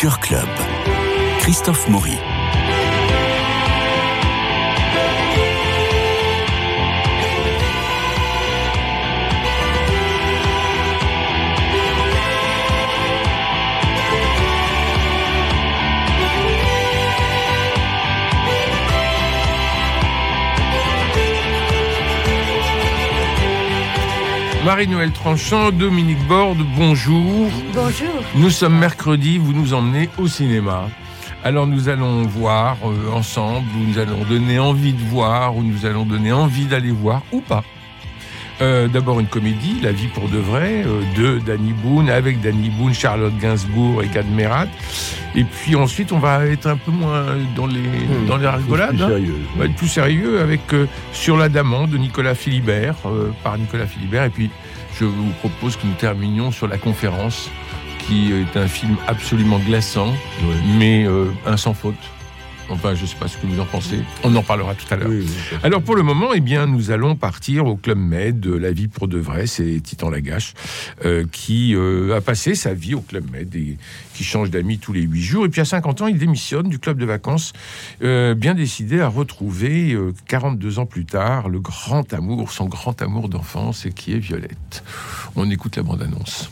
Culture Club. Christophe Maury. Marie-Noël Tranchant, Dominique Borde, bonjour. Bonjour. Nous sommes mercredi, vous nous emmenez au cinéma. Alors nous allons voir euh, ensemble, ou nous allons donner envie de voir, ou nous allons donner envie d'aller voir, ou pas. Euh, D'abord une comédie, La vie pour de vrai, euh, de Danny Boone, avec Danny Boone, Charlotte Gainsbourg et Gad Merat. Et puis ensuite, on va être un peu moins dans les, Hmm. dans les rigolades. Plus hein. sérieux. On va être plus sérieux avec euh, Sur l'Adamant de Nicolas Philibert, par Nicolas Philibert. Et puis, je vous propose que nous terminions sur La Conférence, qui est un film absolument glaçant, mais un sans faute. Enfin, je ne sais pas ce que vous en pensez. On en parlera tout à l'heure. Oui, oui, ça, Alors pour le moment, eh bien, nous allons partir au Club Med de La Vie pour de vrai. C'est Titan Lagache euh, qui euh, a passé sa vie au Club Med et qui change d'amis tous les huit jours. Et puis à 50 ans, il démissionne du club de vacances, euh, bien décidé à retrouver, euh, 42 ans plus tard, le grand amour, son grand amour d'enfance, et qui est Violette. On écoute la bande-annonce.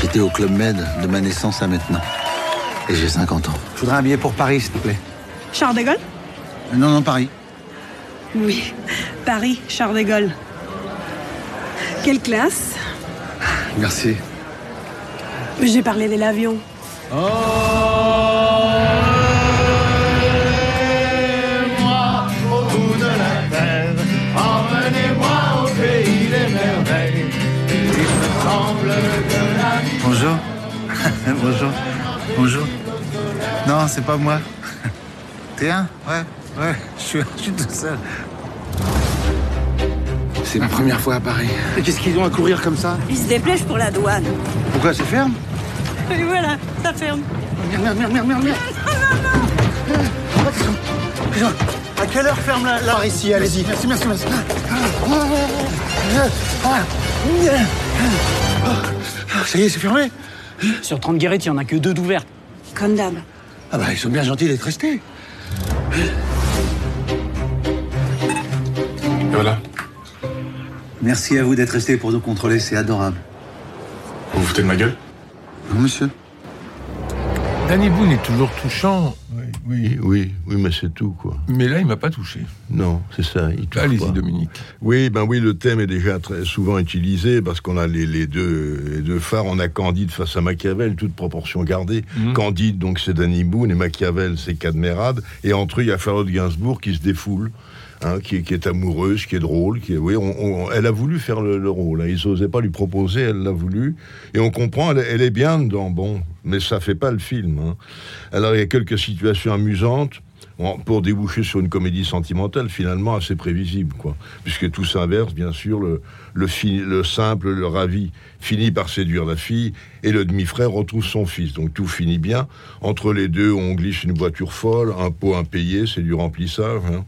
J'étais au Club Med de ma naissance à maintenant. Et j'ai 50 ans. Je voudrais un billet pour Paris, s'il te plaît. Charles de Gaulle Non, non, Paris. Oui, Paris, Charles de Gaulle. Quelle classe Merci. J'ai parlé de l'avion. Bonjour. Bonjour. Bonjour. Non, c'est pas moi. T'es un Ouais, ouais, je suis, je suis tout seul. C'est ma première fois à Paris. Et qu'est-ce qu'ils ont à courir comme ça Il se dépêche pour la douane. Pourquoi c'est ferme Et voilà, ça ferme. Merde, merde, merde, merde, merde, merde. À quelle heure ferme la... la... Par ici, allez-y. Merci, merci, merci. Ça y est, c'est fermé Sur 30 guérettes, il n'y en a que deux d'ouvertes. Comme d'hab. Ah bah, ils sont bien gentils d'être restés. Voilà. Merci à vous d'être restés pour nous contrôler, c'est adorable. Vous vous foutez de ma gueule? Non, monsieur Danny Boone est toujours touchant, Oui, oui, oui, oui, mais c'est tout, quoi. mais là, il m'a pas touché. Non, c'est ça. Allez-y. Dominique. Oui, ben oui, le thème est déjà très souvent utilisé parce qu'on a les, les deux, les deux phares. On a Candide face à Machiavel, toute proportion gardée. Mhm. Candide, donc c'est Danny Boone, et Machiavel, c'est Cadmerade. Et entre eux, il y a Charlotte Gainsbourg qui se défoule. Hein, qui, est, amoureuse, qui est drôle, qui est, oui, elle a voulu faire le, le rôle. hein. Ils n'osaient pas lui proposer, elle l'a voulu, et on comprend, elle, est bien dedans, bon, mais ça fait pas le film. hein. Alors il y a quelques situations amusantes. Pour déboucher sur une comédie sentimentale finalement assez prévisible, quoi. Puisque tout s'inverse, bien sûr, le, le, fi- le simple, le ravi finit par séduire la fille et le demi-frère retrouve son fils. Donc tout finit bien. Entre les deux, on glisse une voiture folle, un pot impayé, c'est du remplissage. hein.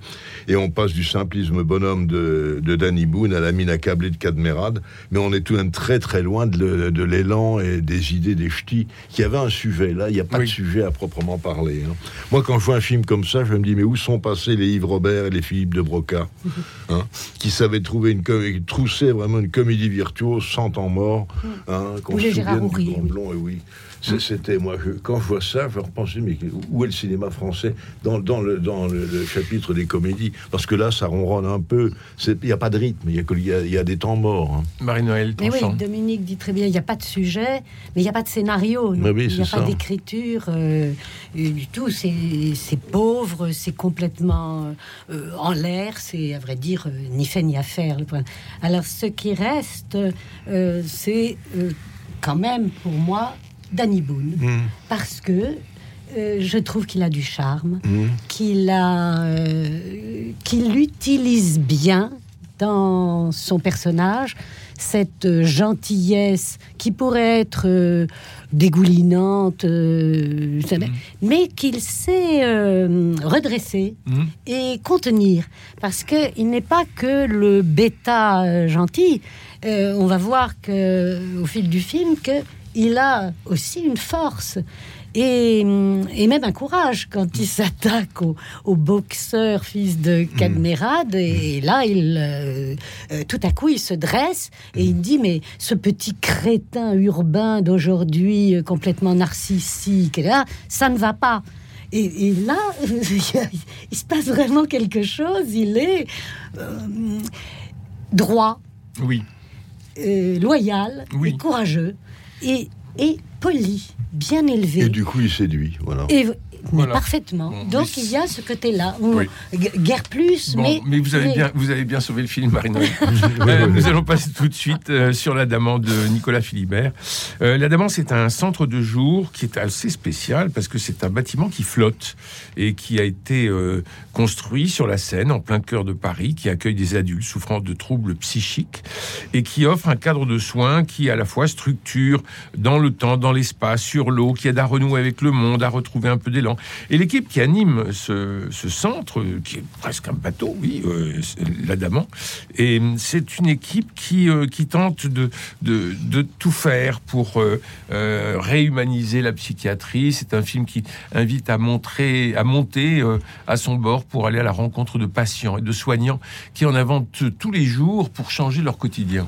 Et on passe du simplisme bonhomme de, de Danny Boone à la mine accablée de Cadmerade. Mais on est tout de même très très loin de, l'élan et des idées des ch'tis qui avaient un sujet. Là, il n'y a pas Oui. de sujet à proprement parler. hein. Moi, quand je vois un film comme ça, je me dis, mais où sont passés les Yves Robert et les Philippe de Broca hein, Qui savaient trouver une comédie, trousser vraiment une comédie virtuose sans temps mort. Hein, qu'on se souvienne du Houry, Grand oui. Blond, et oui. C'est- C'était, moi, je- quand je vois ça, je repense, mais où est le cinéma français dans, dans, le, dans le, le chapitre des comédies? Parce que là, ça ronronne un peu. C'est- Il n'y a pas de rythme, il y a, que- il y y a des temps morts. hein. Marie-Noël Mais oui, Dominique dit très bien, il n'y a pas de sujet, mais il n'y a pas de scénario. oui, il n'y a c'est pas ça. d'écriture euh, euh, du tout. C'est c'est pauvre, c'est complètement euh, en l'air, c'est à vrai dire euh, ni fait ni à faire. le point. Alors ce qui reste, euh, c'est quand même pour moi Danny Boone, Mmh. parce que je trouve qu'il a du charme, Mmh. qu'il a, qu'il utilise bien dans son personnage cette euh, gentillesse qui pourrait être euh, dégoulinante, euh, ça- mais qu'il sait euh, redresser Mhm. et contenir, parce que il n'est pas que le bêta gentil. On va voir que au fil du film que il a aussi une force. Et, et même un courage quand il s'attaque au, au boxeur fils de Cadmerade. Et là, il, euh, euh, tout à coup, il se dresse et il dit Mais ce petit crétin urbain d'aujourd'hui, euh, complètement narcissique, là, ça ne va pas. Et, et là, il se passe vraiment quelque chose. Il est euh, droit, Oui. euh, loyal, Oui. et courageux et, et poli, bien élevé. Et du coup, il séduit. Voilà. Et- Voilà. parfaitement. Bon, Donc mais il y a ce côté-là. Oui. gu- Guère plus, Bon, mais, mais, vous avez mais- bien, vous avez bien sauvé le film, Marie-Noël. Euh, nous allons passer tout de suite euh, sur l'Adamant de Nicolas Philibert. Euh, L'Adamant, c'est un centre de jour qui est assez spécial parce que c'est un bâtiment qui flotte et qui a été euh, construit sur la Seine, en plein cœur de Paris, qui accueille des adultes souffrant de troubles psychiques et qui offre un cadre de soins qui, à la fois, structure dans le temps, dans l'espace, sur l'eau, qui aide à renouer avec le monde, à retrouver un peu d'élan. Et l'équipe qui anime ce, ce centre, qui est presque un bateau, oui, euh, l'Adamant, et c'est une équipe qui, euh, tente de, tout faire pour euh, euh, réhumaniser la psychiatrie. C'est un film qui invite à montrer, à monter à son bord pour aller à la rencontre de patients et de soignants qui en inventent tous les jours pour changer leur quotidien.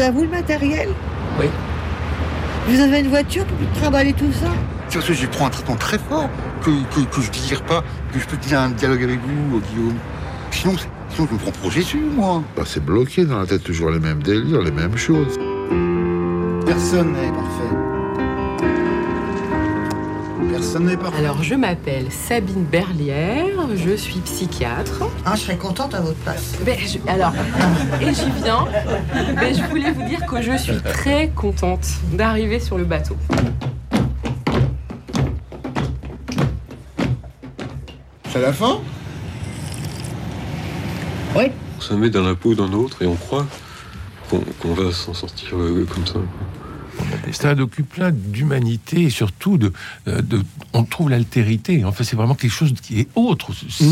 C'est à vous le matériel Oui. Vous avez une voiture pour trimballer tout ça C'est parce que je prends un traitement très fort que, que, que je digère pas, que je peux tenir un dialogue avec vous, euh, Guillaume. Sinon, sinon je me prends pour Jésus, moi. Bah, c'est bloqué dans la tête, toujours les mêmes délires, les mêmes choses. Personne n'est parfait. Personne n'est parfait. Alors, je m'appelle Sabine Berlière, je suis psychiatre. Ah, je serais contente à votre place. Ben, je- alors, et j'y viens. Ben, je voulais vous dire que je suis très contente d'arriver sur le bateau. C'est la fin? On se met dans la peau d'un autre et on croit qu'on qu'on va s'en sortir euh, comme ça. C'est un docu plein d'humanité et surtout de, euh, de on trouve l'altérité. Enfin, c'est vraiment quelque chose qui est autre. Ce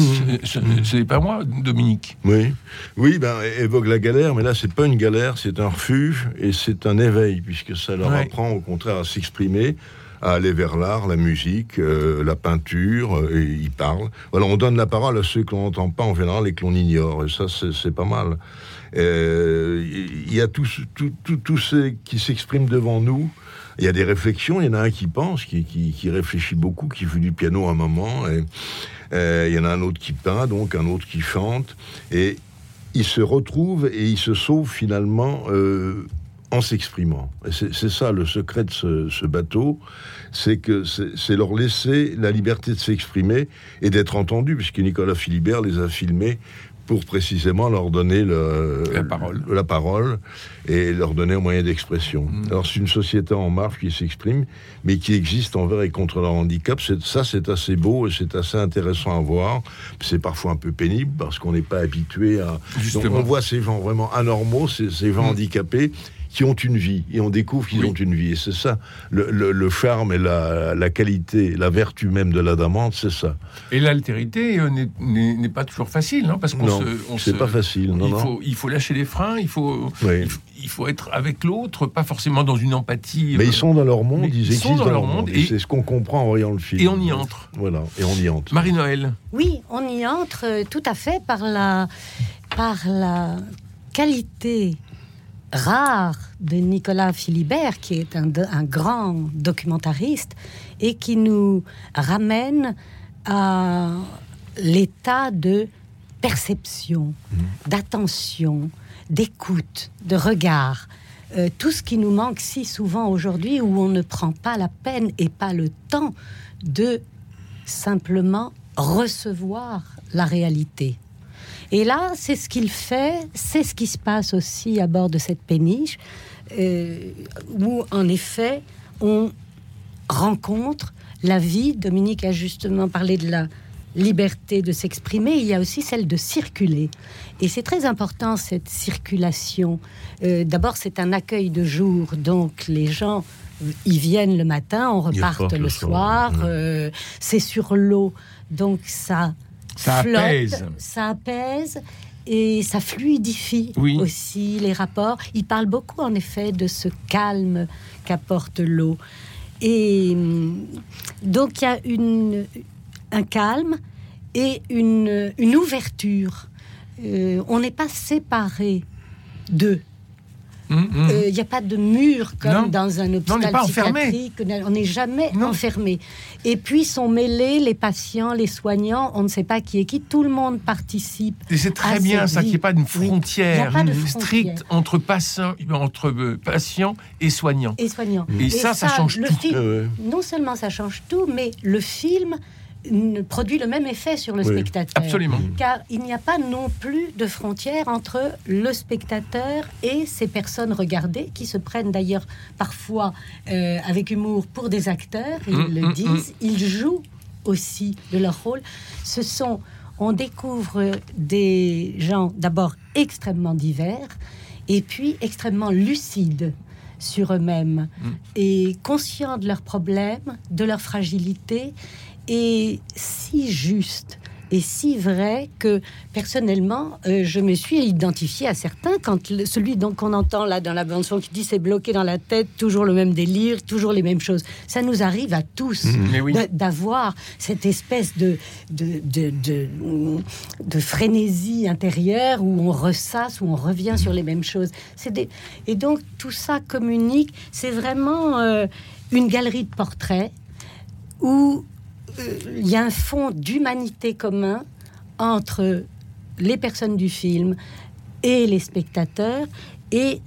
ce- ce n'est pas moi, Dominique. Oui, oui, ben évoque la galère, mais là c'est pas une galère, c'est un refuge et c'est un éveil puisque ça leur Ouais. apprend au contraire à s'exprimer, à aller vers l'art, la musique, euh, la peinture, euh, et ils parlent. Voilà, on donne la parole à ceux que l'on n'entend pas en général et que l'on ignore, et ça c'est pas mal. Euh, Il y a tous tout, tout, ceux qui s'expriment devant nous. Il y a des réflexions, il y en a un qui pense, qui, réfléchit beaucoup, qui joue du piano à un moment, euh, il y en a un autre qui peint, donc un autre qui chante, et ils se retrouvent et ils se sauvent finalement euh, en s'exprimant. C'est ça le secret de ce, bateau, c'est leur laisser la liberté de s'exprimer et d'être entendus, puisque Nicolas Philibert les a filmés pour précisément leur donner le- La parole. la parole et leur donner un moyen d'expression. Mm. Alors c'est une société en marche qui s'exprime, mais qui existe envers et contre leur handicap. Ça, c'est assez beau et c'est assez intéressant à voir. C'est parfois un peu pénible parce qu'on n'est pas habitué à... Donc, Justement. on voit ces gens vraiment anormaux, ces, ces gens Mm. handicapés qui ont une vie et on découvre qu'ils Oui. ont une vie et c'est ça le, le- le charme et la, la qualité la vertu même de l'adamante c'est ça Et l'altérité euh, n'est- n'est n'est pas toujours facile, hein, parce qu'on non se. on c'est se- pas facile non il, non faut, il faut lâcher les freins, il faut, Oui. il, faut, il faut être avec l'autre, pas forcément dans une empathie. mais euh, ils sont dans leur monde mais ils, ils sont existent dans leur monde et, et- c'est ce qu'on comprend en voyant le film et on y entre. voilà et on y entre Marie-Noël. Oui, on y entre euh, tout à fait par la, par la qualité rare de Nicolas Philibert, qui est un, grand documentariste et qui nous ramène à l'état de perception, d'attention, d'écoute, de regard. Euh, tout ce qui nous manque si souvent aujourd'hui où on ne prend pas la peine et pas le temps de simplement recevoir la réalité. Et là, c'est ce qu'il fait, c'est ce qui se passe aussi à bord de cette péniche, euh, où en effet, on rencontre la vie. Dominique a justement parlé de la liberté de s'exprimer, il y a aussi celle de circuler. Et c'est très important cette circulation. Euh, D'abord, c'est un accueil de jour, donc les gens ils viennent le matin, on repart le le soir. euh, c'est sur l'eau, donc ça Ça flotte, apaise. ça apaise. Et ça fluidifie Oui. aussi les rapports. Il parle beaucoup, en effet, de ce calme qu'apporte l'eau. Et hum, donc, il y a une, un calme et une, une ouverture. Euh, on n'est pas séparés d'eux. Hum, hum. Euh, Il n'y a pas de mur comme Non. dans un on n'est hôpital pas enfermé. psychiatrique. On n'est jamais Non. enfermé. Et puis sont mêlés les patients, les soignants. On ne sait pas qui est qui. Tout le monde participe. Et c'est très à bien ça, qu'il n'y ait pas une Oui. Il frontière pas de stricte frontière. entre, patient, entre euh, patients et soignants. Et soignants. Et ça, ça change le tout. film- ouais. Non seulement ça change tout, mais le film produit le même effet sur le Oui, spectateur. Absolument. Car il n'y a pas non plus de frontière entre le spectateur et ces personnes regardées, qui se prennent d'ailleurs parfois euh, avec humour pour des acteurs, ils Mm, le mm, disent, ils jouent aussi de leur rôle. Ce sont, on découvre des gens d'abord extrêmement divers et puis extrêmement lucides sur eux-mêmes et conscients de leurs problèmes, de leur fragilité et si juste et si vrai que personnellement, euh, je me suis identifié à certains quand le- celui qu'on entend là dans la bande son qui dit c'est bloqué dans la tête, toujours le même délire, toujours les mêmes choses. Ça nous arrive à tous Mais oui. d'avoir cette espèce de de, de, de de frénésie intérieure où on ressasse, où on revient sur les mêmes choses. C'est des et donc tout ça communique. C'est vraiment euh, une galerie de portraits où il y a un fond d'humanité commun entre les personnes du film et les spectateurs et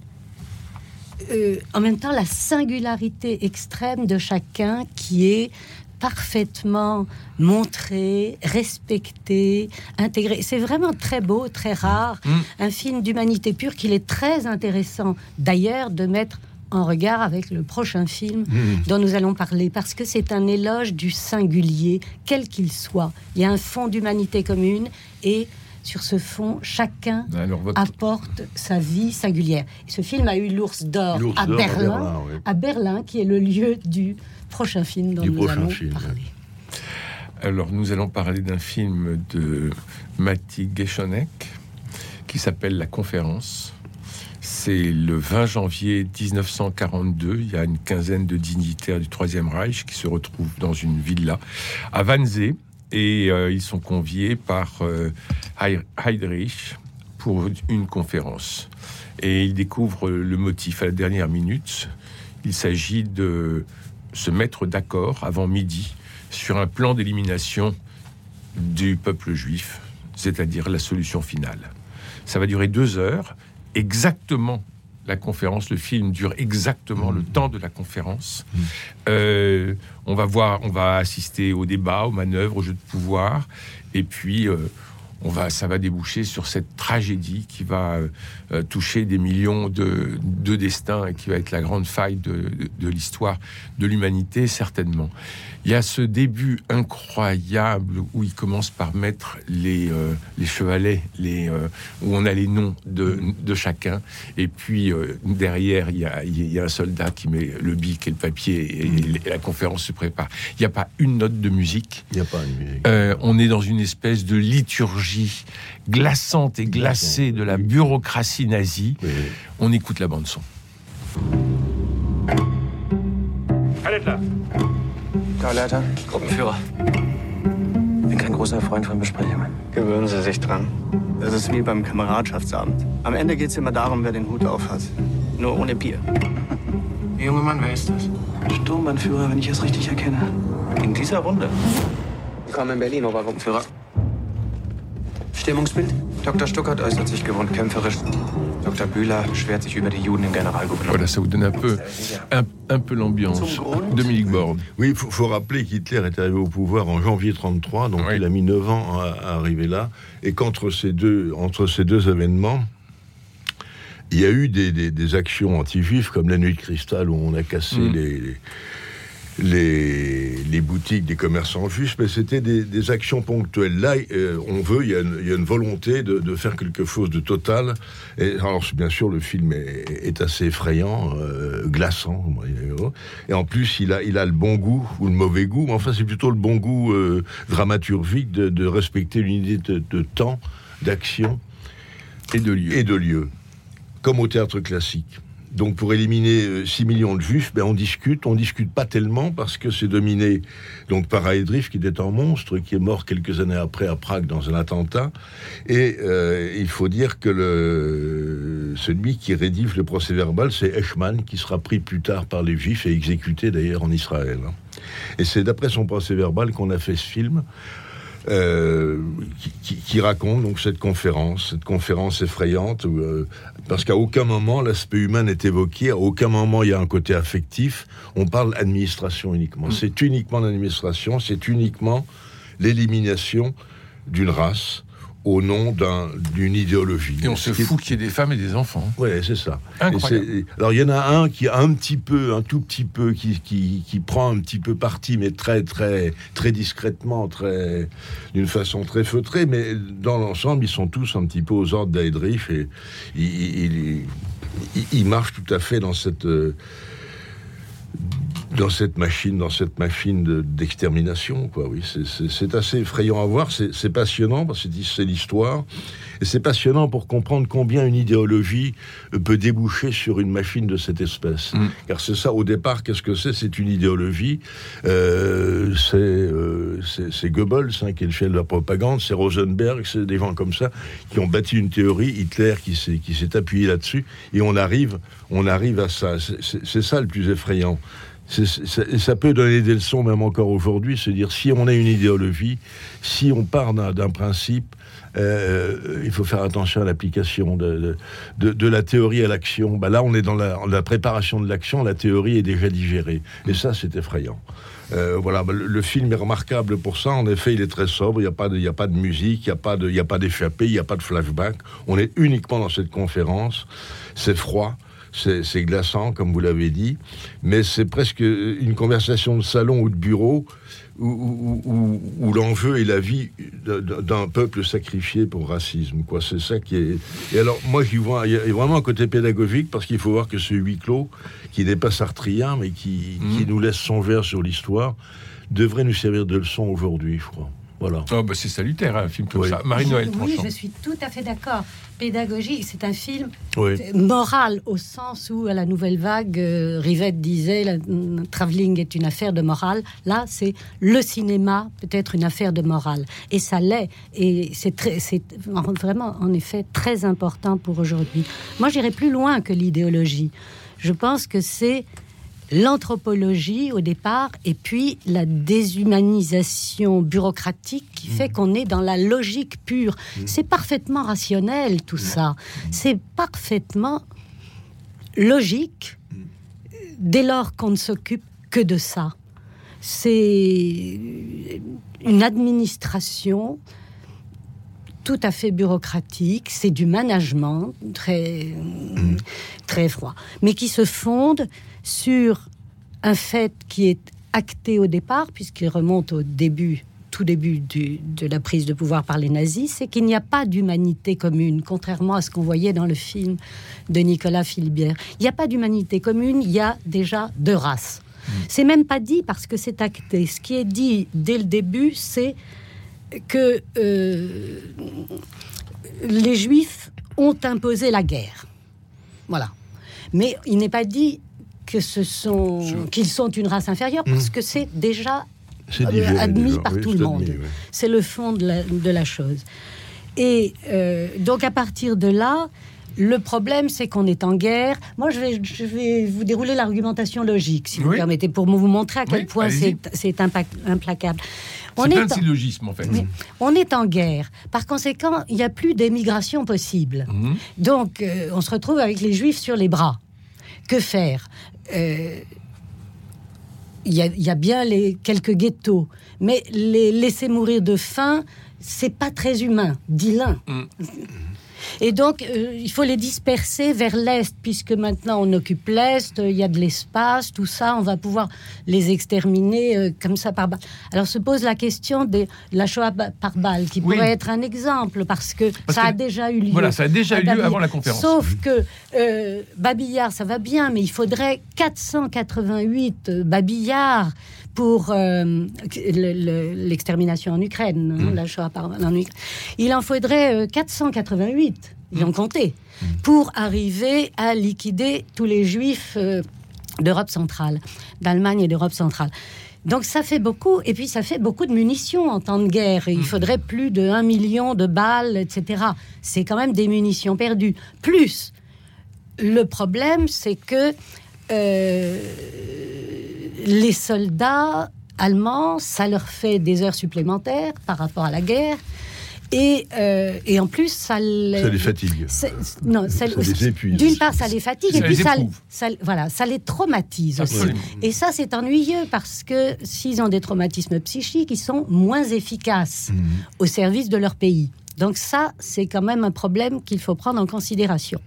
euh, en même temps la singularité extrême de chacun qui est parfaitement montré, respecté, intégré. C'est vraiment très beau, très rare, Mm. un film d'humanité pure qu'il est très intéressant d'ailleurs de mettre en regard avec le prochain film Mm. dont nous allons parler, parce que c'est un éloge du singulier, quel qu'il soit. Il y a un fond d'humanité commune et sur ce fond, chacun Alors, votre- apporte sa vie singulière. Et ce film a eu l'ours d'or à Berlin, Berlin, oui. à Berlin, qui est le lieu du prochain film dont Du nous allons film, parler. Alors, nous allons parler d'un film de Matti Geshonek qui s'appelle La Conférence. C'est le 20 janvier 1942. Il y a une quinzaine de dignitaires du Troisième Reich qui se retrouvent dans une villa à Wannsee et euh, ils sont conviés par euh, Heydrich pour une conférence. Et ils découvrent le motif à la dernière minute. Il s'agit de se mettre d'accord avant midi sur un plan d'élimination du peuple juif, c'est-à-dire la solution finale. Ça va durer deux heures, exactement la conférence, le film dure exactement le temps de la conférence. Euh, on va voir, on va assister au débat, aux manœuvres, au jeu de pouvoir, et puis euh, on va, ça va déboucher sur cette tragédie qui va euh, euh, toucher des millions de, de destins et qui va être la grande faille de, l'histoire de l'humanité, certainement. Il y a ce début incroyable où il commence par mettre les, euh, les chevalets, les, euh, où on a les noms de, de chacun, et puis derrière, il y, a, il y a un soldat qui met le bic et le papier, et, et la conférence se prépare. Il n'y a pas une note de musique. Il n'y a pas une musique. On est dans une espèce de liturgie glaçante et glacée de la bureaucratie nazie. On écoute la bande son. Gauleiter, Gruppenführer. Bin kein großer Freund von Besprechungen. Gewöhnen Sie sich dran. Das ist wie beim Kameradschaftsabend. Am Ende geht es immer darum, wer den Hut auf hat. Nur ohne Bier. Junge Mann, wer ist das? Sturmbannführer, wenn ich es richtig erkenne. In dieser Runde. Willkommen in Berlin, Obergruppenführer. Stimmungsbild? Dr. Stuckert äußert sich gewohnt kämpferisch. Dr. Bühler beschwert sich über die Juden im Generalgouvernement. Voilà, ça vous donne un peu, un, un peu l'ambiance. Dominique Borde. Oui, il faut, faut rappeler qu'Hitler est arrivé au pouvoir en janvier 33, donc Oui. il a mis 9 ans à, à arriver là, et qu'entre ces deux, entre ces deux événements, il y a eu des, des- des actions anti-juives, comme la nuit de cristal où on a cassé Mm. les, les, les- les boutiques des commerçants juifs, mais c'était des, des actions ponctuelles. Là, euh, on veut, il y a une, il y a une volonté de, de faire quelque chose de total. Et alors, bien sûr, le film est, est assez effrayant. euh, euh, glaçant. Et en plus, il a, il a le bon goût ou le mauvais goût. Mais enfin, c'est plutôt le bon goût euh, dramaturgique de, de respecter l'unité de, de temps, d'action Et de lieu. et de lieu, comme au théâtre classique. Donc pour éliminer euh, 6 millions de juifs, ben on discute, on discute pas tellement parce que c'est dominé donc par Heydrich qui était un monstre, qui est mort quelques années après à Prague dans un attentat. Et euh, il faut dire que le, celui qui rédige le procès verbal, c'est Eichmann, qui sera pris plus tard par les juifs et exécuté d'ailleurs en Israël. hein. Et c'est d'après son procès verbal qu'on a fait ce film. Euh, qui, qui- qui raconte donc cette conférence, cette conférence effrayante, où, euh, parce qu'à aucun moment l'aspect humain n'est évoqué, à aucun moment il y a un côté affectif. On parle administration uniquement. C'est uniquement l'administration, c'est uniquement l'élimination d'une race au nom d'un- d'une idéologie. Et on se fout qu'il y ait des femmes et des enfants. Ouais, c'est ça. Incroyable. Alors il y en a un qui a un petit peu, un tout petit peu, qui, qui, qui prend un petit peu parti, mais très très très discrètement, très d'une façon très feutrée. Mais dans l'ensemble, ils sont tous un petit peu aux ordres d'Aedrich et ils, ils marchent tout à fait dans cette euh, dans cette machine, dans cette machine de- d'extermination, quoi. Oui, c'est- assez effrayant à voir. C'est passionnant parce que c'est- l'histoire, et c'est passionnant pour comprendre combien une idéologie euh, peut déboucher sur une machine de cette espèce. Car c'est ça, au départ, qu'est-ce que c'est? C'est une idéologie. Euh, c'est euh, Goebbels hein, qui est le chef de la propagande, c'est Rosenberg, c'est des gens comme ça qui ont bâti une théorie. Hitler qui s'est appuyé là-dessus, et on arrive, on arrive à ça. C'est ça le plus effrayant. Ça peut donner des leçons même encore aujourd'hui, se dire si on a une idéologie, si on part d'un principe, euh, il faut faire attention à l'application de, la théorie à l'action. Bah là, on est dans la, préparation de l'action, la théorie est déjà digérée. Et ça, c'est effrayant. Euh, voilà, bah, le, film est remarquable pour ça. En effet, il est très sobre. Il n'y a a pas de musique, il n'y a pas d'échappée, il n'y a pas de flashback. On est uniquement dans cette conférence. C'est froid. C'est c'est glaçant, comme vous l'avez dit, mais c'est presque une conversation de salon ou de bureau où, où- où- où l'enjeu est la vie d'un peuple sacrifié pour racisme. Quoi, c'est ça qui est. Et alors, moi, j'y vois, il y a vraiment un côté pédagogique parce qu'il faut voir que ce huis clos, qui n'est pas sartrien, mais qui, qui nous laisse songer sur l'histoire, devrait nous servir de leçon aujourd'hui, je crois. Voilà. Oh, bah, c'est salutaire, un film comme Oui. ça. Marie-Noël Oui, je suis tout à fait d'accord. Pédagogie, c'est un film Oui. moral au sens où à la nouvelle vague, euh, Rivette disait la mm, travelling est une affaire de morale. Là, c'est le cinéma peut-être une affaire de morale, et ça l'est. Et c'est très, c'est vraiment en effet très important pour aujourd'hui. Moi, j'irai plus loin que l'idéologie. Je pense que c'est l'anthropologie au départ et puis la déshumanisation bureaucratique qui fait qu'on est dans la logique pure. C'est parfaitement rationnel tout ça. C'est parfaitement logique dès lors qu'on ne s'occupe que de ça. C'est une administration tout à fait bureaucratique, c'est du management très, très froid, mais qui se fonde sur un fait qui est acté au départ, puisqu'il remonte au début, tout début du- de la prise de pouvoir par les nazis, c'est qu'il n'y a pas d'humanité commune, contrairement à ce qu'on voyait dans le film de Nicolas Philibert. Il n'y a pas d'humanité commune, il y a déjà deux races. C'est même pas dit parce que c'est acté. Ce qui est dit dès le début, c'est que euh, les Juifs ont imposé la guerre. Voilà. Mais il n'est pas dit que ce sont qu'ils sont une race inférieure parce que c'est déjà euh, digéré admis déjà. par Oui, tout le monde. C'est le fond de la, de la chose. Et euh, donc à partir de là, le problème, c'est qu'on est en guerre. Moi, je vais, je vais vous dérouler l'argumentation logique, si vous Oui. permettez, pour vous montrer à quel Oui, point c'est implacable. C'est plein de en- en fait. on est en guerre. Par conséquent, il n'y a plus d'émigration possible. Mhm. Donc, euh, on se retrouve avec les Juifs sur les bras. Que faire Euh, Il y, a- bien les quelques ghettos, mais les laisser mourir de faim, c'est pas très humain, dit l'un. Mhm. Et donc, euh, il faut les disperser vers l'Est, puisque maintenant on occupe l'Est, euh, il y a de l'espace, tout ça, on va pouvoir les exterminer euh, comme ça par balle. Alors se pose la question de la Shoah par balle, qui Oui. pourrait être un exemple, parce que Parce ça a déjà eu lieu. Voilà, ça a déjà eu lieu Babillard. avant la conférence. Sauf que Babillard, ça va bien, mais il faudrait 488 euh, babillards pour euh, le- le- l'extermination en Ukraine, hein, Mm. la Shoah par en Ukraine. Il en faudrait euh, 488, ils Mm. ont compté, pour arriver à liquider tous les juifs euh, d'Europe centrale, d'Allemagne et d'Europe centrale. Donc ça fait beaucoup, et puis ça fait beaucoup de munitions en temps de guerre. Il faudrait plus de 1 million de balles, etc. C'est quand même des munitions perdues. Plus, le problème, c'est que euh, les soldats allemands, ça leur fait des heures supplémentaires par rapport à la guerre. Et, euh, et en plus, ça, les- Ça les fatigue. Non, ça, Ça les épuise. D'une part, ça les fatigue, Ça et puis ça, voilà, ça les traumatise aussi. Absolument. Et ça, c'est ennuyeux parce que s'ils ont des traumatismes psychiques, ils sont moins efficaces au service de leur pays. Donc ça, c'est quand même un problème qu'il faut prendre en considération.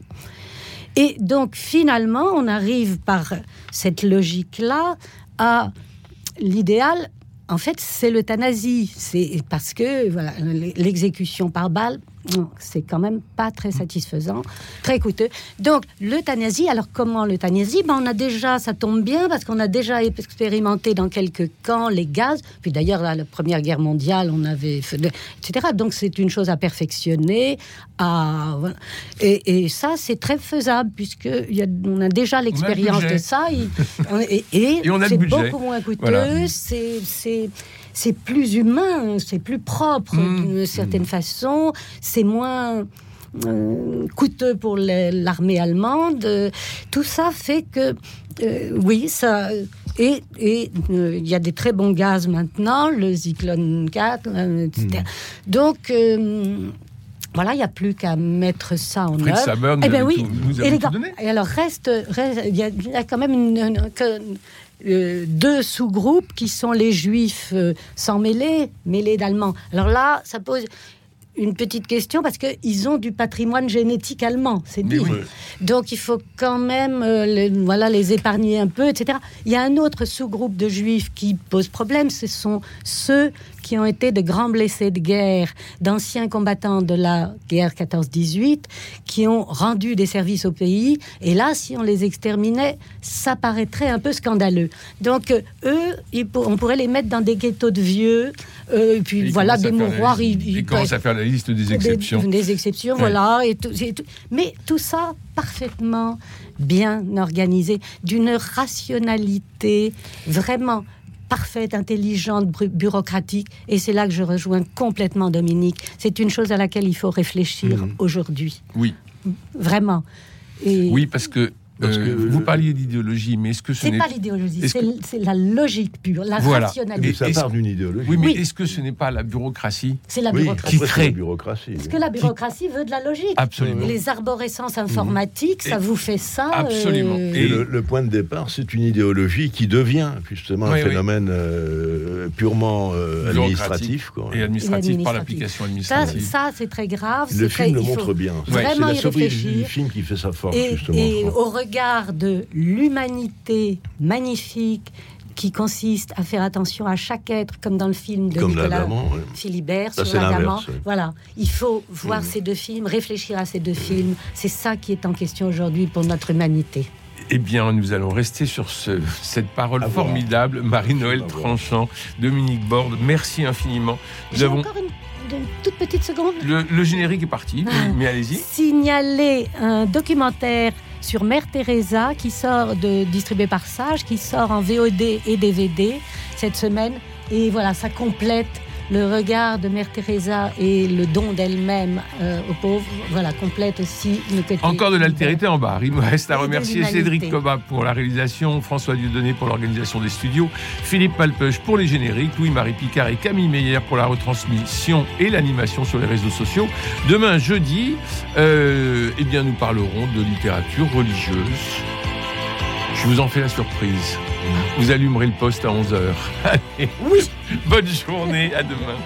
Et donc finalement, on arrive par cette logique-là l'idéal. En fait, c'est l'euthanasie. C'est parce que voilà, l'exécution par balle, c'est quand même pas très satisfaisant, très coûteux. Donc l'euthanasie. Alors comment l'euthanasie? Ben, on a déjà, ça tombe bien parce qu'on a déjà expérimenté dans quelques camps les gaz. Puis d'ailleurs, la Première Guerre mondiale, on avait etc. Donc c'est une chose à perfectionner. À, voilà. et, et ça, c'est très faisable y a, a déjà l'expérience de ça. Et et Et on a c'est beaucoup moins coûteux. Voilà. C'est c'est plus humain, c'est plus propre Mmh. d'une certaine façon, c'est moins euh, coûteux pour l'armée allemande. Euh, Tout ça fait que, euh, oui, ça. Et euh, il y a des très bons gaz maintenant, le Zyklon 4, euh, etc. Mmh. Donc. voilà, il n'y a plus qu'à mettre ça en Fritz œuvre. Saber nous Eh ben oui. tout- nous Et les gars, et alors reste, il y, a- il y a quand même une- euh, deux sous-groupes qui sont les juifs euh, sans mêler, mêlés d'allemands. Alors là, ça pose une petite question parce qu'ils ont du patrimoine génétique allemand, c'est oui. Donc il faut quand même euh, les, voilà, les épargner un peu, etc. Il y a un autre sous-groupe de juifs qui pose problème, ce sont ceux qui ont été de grands blessés de guerre, d'anciens combattants de la guerre 14-18, qui ont rendu des services au pays. Et là, si on les exterminait, ça paraîtrait un peu scandaleux. Donc euh, eux, ils on pourrait les mettre dans des ghettos de vieux, euh, et puis Et voilà, des mouroirs. ils- ils il commence peuvent- à faire la liste des des- exceptions. Des, exceptions, Ouais. voilà. Et tout, et tout- mais tout ça parfaitement bien organisé, d'une rationalité vraiment parfaite, intelligente, bureaucratique. Et c'est là que je rejoins complètement Dominique. C'est une chose à laquelle il faut réfléchir Mhm. aujourd'hui. Oui, Vraiment. Et oui, parce que, Parce euh, que- vous parliez d'idéologie, mais est-ce que ce c'est n'est pas l'idéologie, c'est que- la logique pure, la Voilà. rationalité. Mais ça part d'une idéologie. Oui, mais Oui. est-ce que ce n'est pas la bureaucratie C'est la Oui, bureaucratie. après, c'est la crée. bureaucratie. Parce que la bureaucratie veut de la logique. Absolument. Les arborescences informatiques, ça Et- vous fait ça. Absolument. euh, Et le, le point de départ, c'est une idéologie qui devient justement Oui, un oui. phénomène euh, purement euh, administratif. quoi. Et administrative par l'application administrative. ça c'est très grave. Le très- film le il montre bien. C'est Vraiment sobriété réfléchir. du film qui fait sa force, Et, justement. Regard de l'humanité magnifique qui consiste à faire attention à chaque être, comme dans le film de Comme Nicolas. Philibert Ça, sur ouais. Voilà, il faut voir Mhm. ces deux films, réfléchir à ces deux films. C'est ça qui est en question aujourd'hui pour notre humanité. Eh bien, nous allons rester sur ce- cette parole À formidable. Marie-Noël. Tranchant, Dominique Borde, merci infiniment. Nous avons encore une, une toute petite seconde. le, le générique est parti, Ah. mais allez-y. signaler un documentaire sur Mère Teresa qui sort de distribué par Sage, qui sort en VOD et DVD cette semaine. Et voilà, ça complète le regard de Mère Teresa et le don d'elle-même euh, aux pauvres. Voilà, complète aussi le côté. Encore de l'altérité en barre. Il me reste à remercier. Cédric Coba pour la réalisation, François Dieudonné pour l'organisation des studios, Philippe Malpeuch pour les génériques, Louis-Marie Picard et Camille Meyer pour la retransmission et l'animation sur les réseaux sociaux. Demain, jeudi, euh, eh bien, nous parlerons de littérature religieuse. Je vous en fais la surprise. Vous allumerez le poste à 11h. Allez, Oui. bonne journée, à demain.